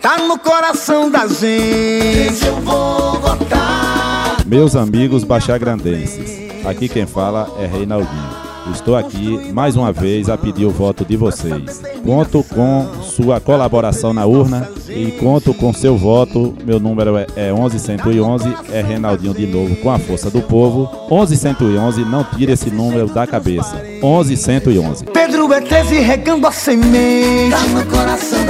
tá no coração da gente. Eu vou votar. Meus amigos baixagrandenses, aqui quem fala é Reinaldinho. Estou aqui mais uma vez a pedir o voto de vocês. Conto com sua colaboração na urna e conto com seu voto. Meu número é, é 1111. é Reinaldinho de novo com a força do povo. 1111 não tire esse número da cabeça. 1111. Pedro é 13 regando a semente. Tá no coração da gente.